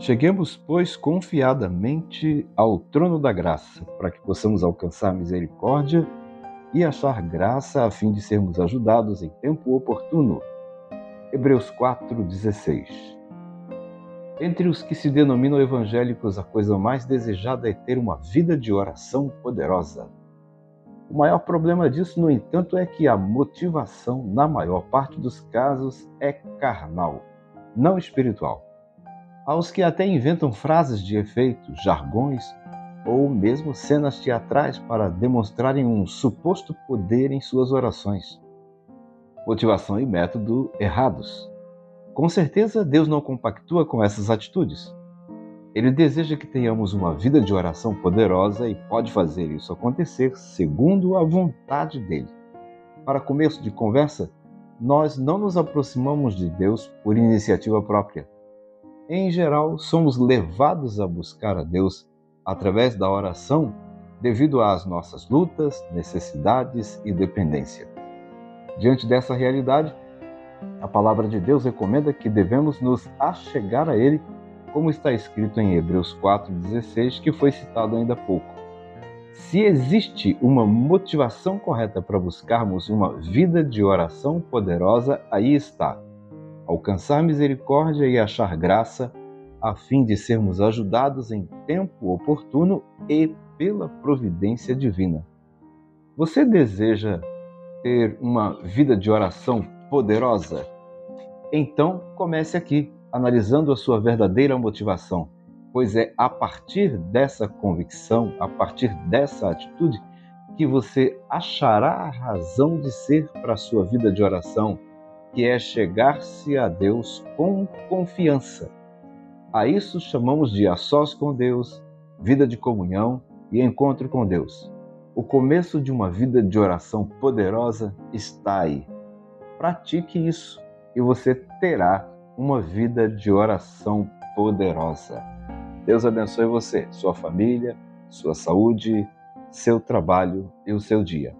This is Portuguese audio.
Cheguemos, pois, confiadamente ao trono da graça, para que possamos alcançar misericórdia e achar graça a fim de sermos ajudados em tempo oportuno. Hebreus 4:16. Entre os que se denominam evangélicos, a coisa mais desejada é ter uma vida de oração poderosa. O maior problema disso, no entanto, é que a motivação, na maior parte dos casos, é carnal, não espiritual aos que até inventam frases de efeito, jargões ou mesmo cenas teatrais para demonstrarem um suposto poder em suas orações. Motivação e método errados. Com certeza, Deus não compactua com essas atitudes. Ele deseja que tenhamos uma vida de oração poderosa e pode fazer isso acontecer segundo a vontade dele. Para começo de conversa, nós não nos aproximamos de Deus por iniciativa própria em geral, somos levados a buscar a Deus através da oração devido às nossas lutas, necessidades e dependência. Diante dessa realidade, a palavra de Deus recomenda que devemos nos achegar a Ele, como está escrito em Hebreus 4,16, que foi citado ainda há pouco. Se existe uma motivação correta para buscarmos uma vida de oração poderosa, aí está alcançar misericórdia e achar graça, a fim de sermos ajudados em tempo oportuno e pela providência divina. Você deseja ter uma vida de oração poderosa? Então comece aqui, analisando a sua verdadeira motivação, pois é a partir dessa convicção, a partir dessa atitude, que você achará a razão de ser para a sua vida de oração que é chegar-se a Deus com confiança. A isso chamamos de a sós com Deus, vida de comunhão e encontro com Deus. O começo de uma vida de oração poderosa está aí. Pratique isso e você terá uma vida de oração poderosa. Deus abençoe você, sua família, sua saúde, seu trabalho e o seu dia.